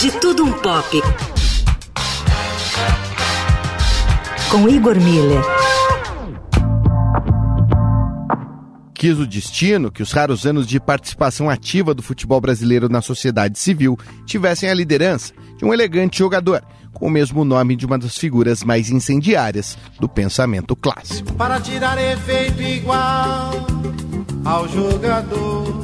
De Tudo Um Pop. Com Igor Miller. Quis o destino que os raros anos de participação ativa do futebol brasileiro na sociedade civil tivessem a liderança de um elegante jogador, com o mesmo nome de uma das figuras mais incendiárias do pensamento clássico. Para tirar efeito igual ao jogador,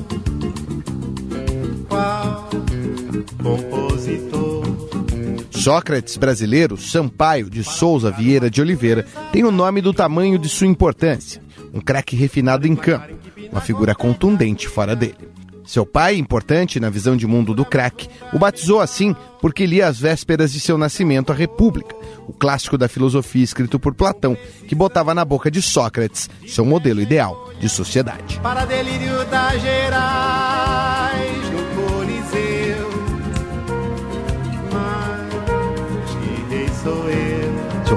Sócrates brasileiro, Sampaio de Souza Vieira de Oliveira, tem o nome do tamanho de sua importância. Um craque refinado em campo, uma figura contundente fora dele. Seu pai, importante na visão de mundo do craque, o batizou assim porque lia às vésperas de seu nascimento a República, o clássico da filosofia escrito por Platão, que botava na boca de Sócrates seu modelo ideal de sociedade. Para delírio das Gerais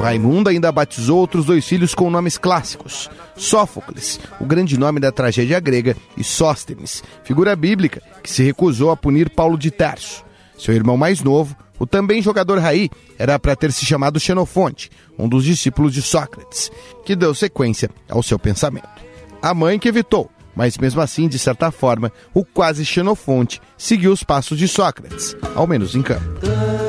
Raimundo ainda batizou outros dois filhos com nomes clássicos: Sófocles, o grande nome da tragédia grega, e Sóstenes, figura bíblica que se recusou a punir Paulo de Tarso. Seu irmão mais novo, o também jogador Raí, era para ter se chamado Xenofonte, um dos discípulos de Sócrates, que deu sequência ao seu pensamento. A mãe que evitou, mas mesmo assim, de certa forma, o quase Xenofonte seguiu os passos de Sócrates, ao menos em campo.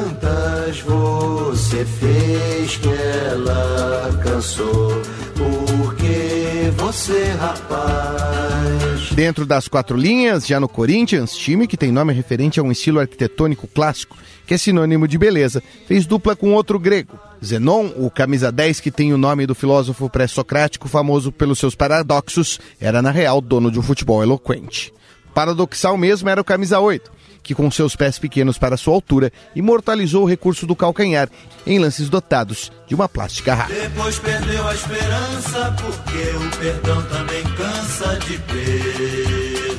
Tantas você fez que ela cansou. Porque você, rapaz. Dentro das quatro linhas, já no Corinthians, time que tem nome referente a um estilo arquitetônico clássico, que é sinônimo de beleza, fez dupla com outro grego. Zenon, o camisa 10 que tem o nome do filósofo pré-socrático famoso pelos seus paradoxos, era na real dono de um futebol eloquente. Paradoxal mesmo era o camisa 8, que com seus pés pequenos para sua altura, imortalizou o recurso do calcanhar em lances dotados de uma plástica rara. Depois perdeu a esperança, porque o perdão também cansa de perdoar.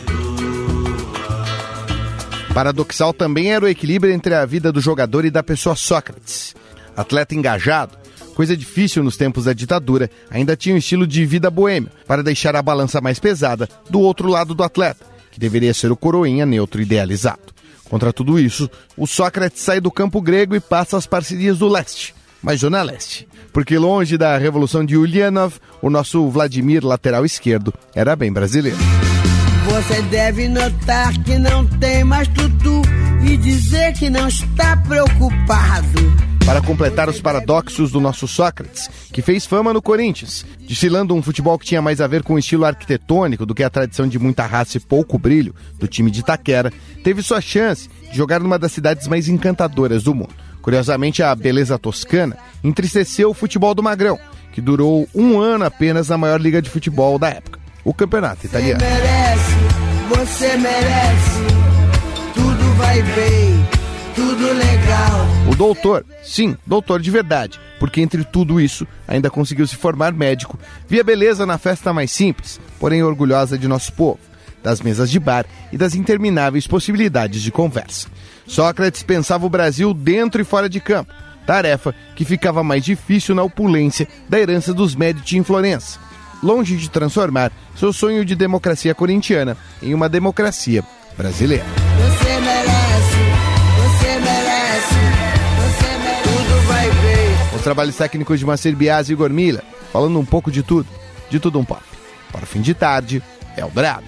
Paradoxal também era o equilíbrio entre a vida do jogador e da pessoa Sócrates. Atleta engajado, coisa difícil nos tempos da ditadura, ainda tinha um estilo de vida boêmio, para deixar a balança mais pesada do outro lado do atleta, que deveria ser o coroinha neutro idealizado. Contra tudo isso, o Sócrates sai do campo grego e passa às parcerias do leste, mas Zona Leste, porque longe da revolução de Ulyanov, o nosso Vladimir lateral esquerdo era bem brasileiro. Você deve notar que não tem mais tudo e dizer que não está preocupado. Para completar os paradoxos do nosso Sócrates, que fez fama no Corinthians, desfilando um futebol que tinha mais a ver com o estilo arquitetônico do que a tradição de muita raça e pouco brilho do time de Itaquera, teve sua chance de jogar numa das cidades mais encantadoras do mundo. Curiosamente, a beleza toscana entristeceu o futebol do Magrão, que durou um ano apenas na maior liga de futebol da época, o Campeonato Italiano. Você merece, você merece, tudo vai bem, tudo legal. O doutor, sim, doutor de verdade, porque entre tudo isso ainda conseguiu se formar médico, via beleza na festa mais simples, porém orgulhosa de nosso povo, das mesas de bar e das intermináveis possibilidades de conversa. Sócrates pensava o Brasil dentro e fora de campo, tarefa que ficava mais difícil na opulência da herança dos Médici em Florença, longe de transformar seu sonho de democracia corintiana em uma democracia brasileira. Trabalhos técnicos de Macir Bias e Gormila falando um pouco de tudo, de tudo um pop. Para o fim de tarde, é o Brabo.